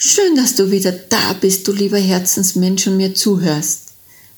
Schön, dass du wieder da bist, du lieber Herzensmensch, und mir zuhörst.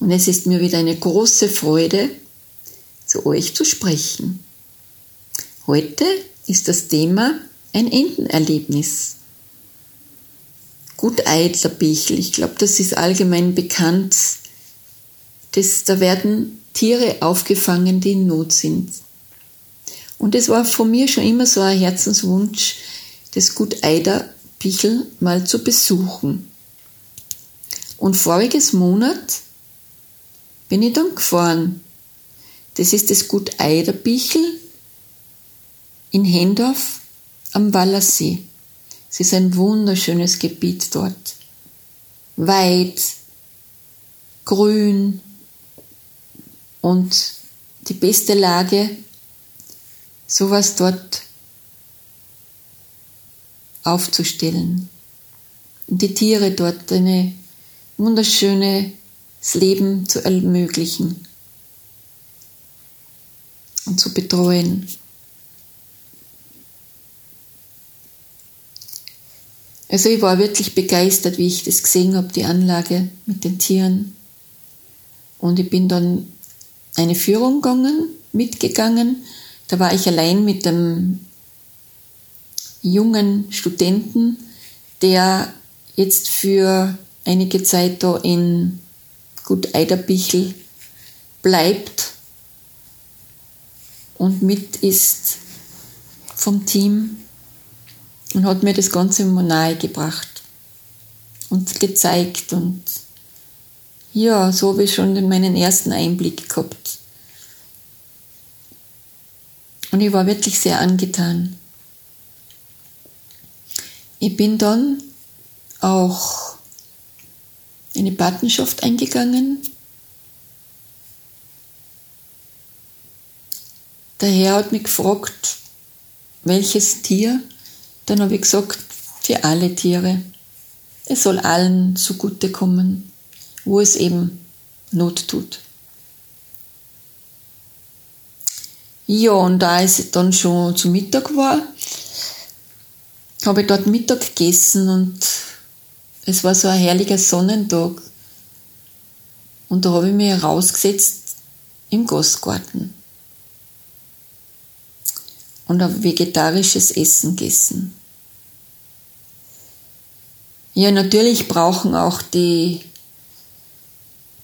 Und es ist mir wieder eine große Freude, zu euch zu sprechen. Heute ist das Thema ein Entenerlebnis. Gut eitler Bichel, ich glaube, das ist allgemein bekannt. Das, da werden Tiere aufgefangen, die in Not sind. Und es war von mir schon immer so ein Herzenswunsch, das Gut Eider Bichel mal zu besuchen. Und voriges Monat bin ich dann gefahren. Das ist das Gut Eiderbichel in Hendorf am Wallersee. Es ist ein wunderschönes Gebiet dort. Weit, grün und die beste Lage, sowas dort aufzustellen. Und die Tiere dort ein wunderschönes Leben zu ermöglichen und zu betreuen. Also ich war wirklich begeistert, wie ich das gesehen habe, die Anlage mit den Tieren. Und ich bin dann eine Führung gegangen, mitgegangen. Da war ich allein mit dem jungen Studenten, der jetzt für einige Zeit da in Gut Eiderbichel bleibt und mit ist vom Team und hat mir das Ganze mal nahe gebracht und gezeigt und ja, so habe ich schon meinen ersten Einblick gehabt. Und ich war wirklich sehr angetan. Ich bin dann auch in die Patenschaft eingegangen. Der Herr hat mich gefragt, welches Tier. Dann habe ich gesagt, für alle Tiere. Es soll allen zugutekommen, wo es eben Not tut. Ja, und da es dann schon zu Mittag war, habe ich dort Mittag gegessen und es war so ein herrlicher Sonnentag. Und da habe ich mich rausgesetzt im Gastgarten und ein vegetarisches Essen gegessen. Ja, natürlich brauchen auch die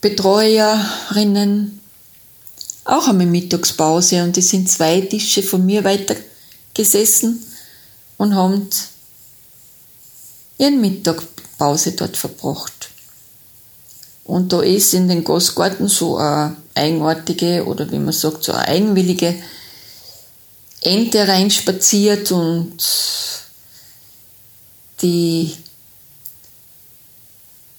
Betreuerinnen auch einmal Mittagspause und es sind zwei Tische von mir weiter gesessen und haben ihren Mittagpause dort verbracht. Und da ist in den Gastgarten so eine eigenartige oder wie man sagt, so eine eigenwillige Ente reinspaziert und die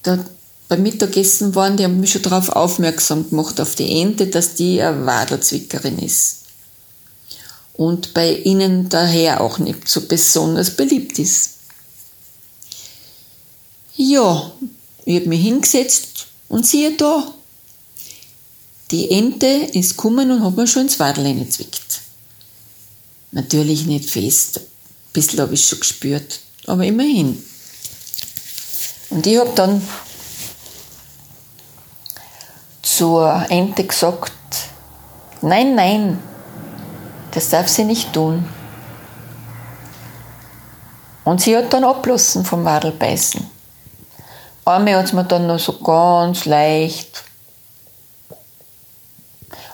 da beim Mittagessen waren, die haben mich schon darauf aufmerksam gemacht, auf die Ente, dass die eine Wadelzwickerin ist. Und bei ihnen daher auch nicht so besonders beliebt ist. Ja, ich habe mich hingesetzt und siehe da, die Ente ist gekommen und hat mir schon ins Wadel gezwickt. Natürlich nicht fest, ein bisschen habe ich schon gespürt, aber immerhin. Und ich habe dann zur Ente gesagt, nein, nein, das darf sie nicht tun. Und sie hat dann abgelassen vom Wadelbeißen. Einmal hat es mir dann noch so ganz leicht.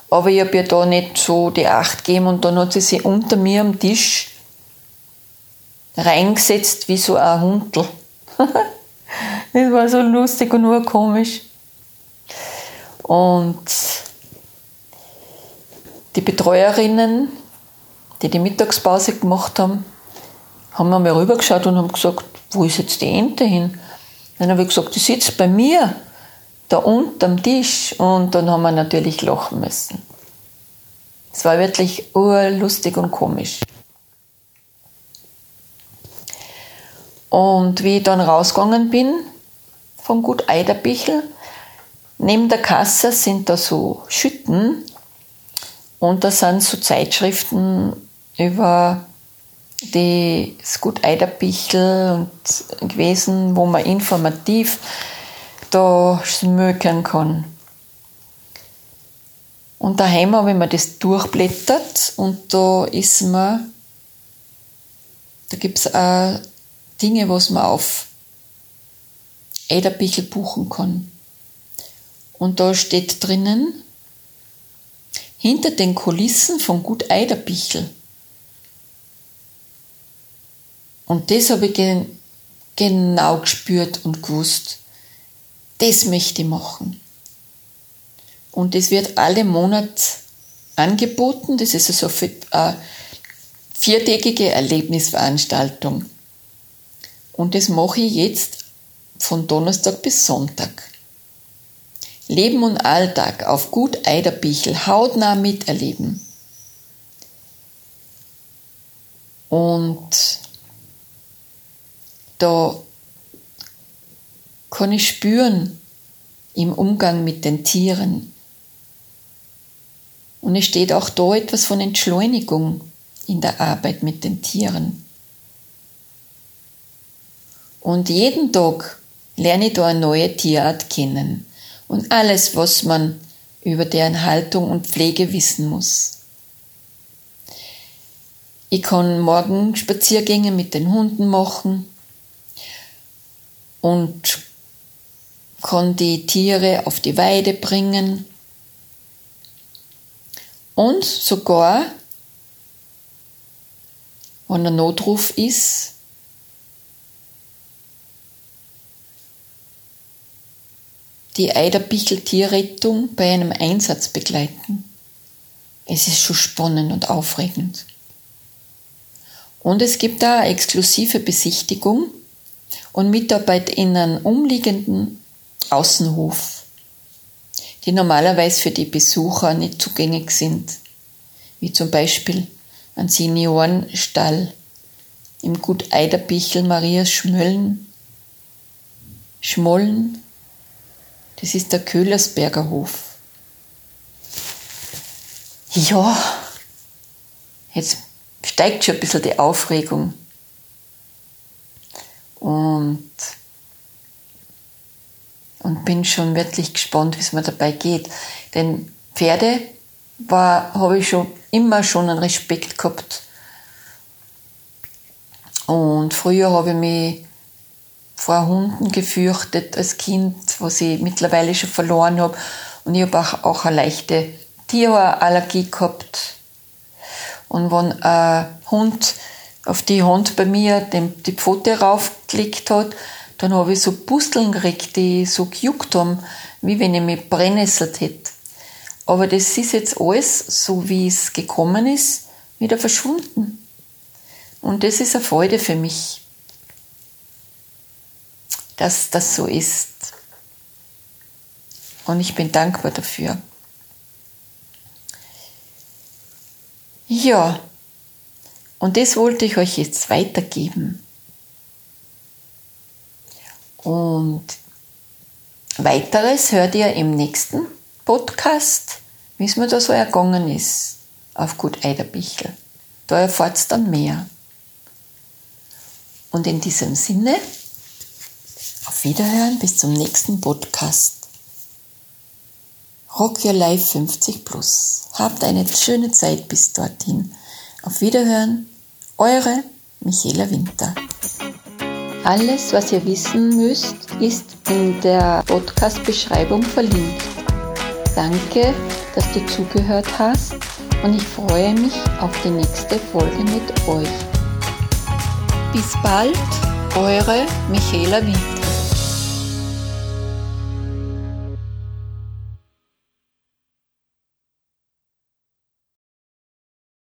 Aber ich habe ihr da nicht so die Acht gegeben und dann hat sie sich unter mir am Tisch reingesetzt wie so ein Hundel. das war so lustig und nur komisch. Und die Betreuerinnen, die die Mittagspause gemacht haben, haben mir mal rübergeschaut und haben gesagt, wo ist jetzt die Ente hin? Dann habe ich gesagt, du sitzt bei mir da unterm Tisch und dann haben wir natürlich lachen müssen. Es war wirklich urlustig und komisch. Und wie ich dann rausgegangen bin vom Gut Eiderbichel, neben der Kasse sind da so Schütten und da sind so Zeitschriften über das Gut Eiderbichel und gewesen, wo man informativ da schmökern kann. Und daheim habe ich mir das durchblättert und da ist man, da gibt es auch Dinge, was man auf Eiderbichel buchen kann. Und da steht drinnen, hinter den Kulissen von Gut Eiderbichel. Und das habe ich gen genau gespürt und gewusst. Das möchte ich machen. Und das wird alle Monate angeboten. Das ist also eine viertägige Erlebnisveranstaltung. Und das mache ich jetzt von Donnerstag bis Sonntag. Leben und Alltag auf Gut Eiderbichel hautnah miterleben. Und da kann ich spüren im Umgang mit den Tieren. Und es steht auch da etwas von Entschleunigung in der Arbeit mit den Tieren. Und jeden Tag lerne ich da eine neue Tierart kennen und alles, was man über deren Haltung und Pflege wissen muss. Ich kann morgen Spaziergänge mit den Hunden machen und kann die Tiere auf die Weide bringen und sogar, wenn ein Notruf ist, die Eiderbichl-Tierrettung bei einem Einsatz begleiten. Es ist schon spannend und aufregend. Und es gibt da eine exklusive Besichtigung und Mitarbeit in einem umliegenden Außenhof, die normalerweise für die Besucher nicht zugänglich sind, wie zum Beispiel ein Seniorenstall im Gut Eiderbichel Marias Schmöllen, Schmollen das ist der Köhlersberger Hof. Ja, jetzt steigt schon ein bisschen die Aufregung. Und, und bin schon wirklich gespannt, wie es mir dabei geht. Denn Pferde habe ich schon immer schon einen Respekt gehabt. Und früher habe ich mich vor Hunden gefürchtet als Kind, was ich mittlerweile schon verloren habe. Und ich habe auch, auch eine leichte Tierhaarallergie gehabt. Und wenn ein Hund auf die Hand bei mir dem, die Pfote raufgelegt hat, dann habe ich so Pusteln gekriegt, die so gejuckt haben, wie wenn ich mich brennesselt hätte. Aber das ist jetzt alles, so wie es gekommen ist, wieder verschwunden. Und das ist eine Freude für mich dass das so ist. Und ich bin dankbar dafür. Ja, und das wollte ich euch jetzt weitergeben. Und weiteres hört ihr im nächsten Podcast, wie es mir da so ergangen ist auf Gut Eiderbichel. Da erfahrt ihr dann mehr. Und in diesem Sinne auf Wiederhören bis zum nächsten Podcast. Rock Your Life 50 Plus. Habt eine schöne Zeit bis dorthin. Auf Wiederhören, eure Michaela Winter. Alles, was ihr wissen müsst, ist in der Podcast-Beschreibung verlinkt. Danke, dass du zugehört hast und ich freue mich auf die nächste Folge mit euch. Bis bald, eure Michaela Winter.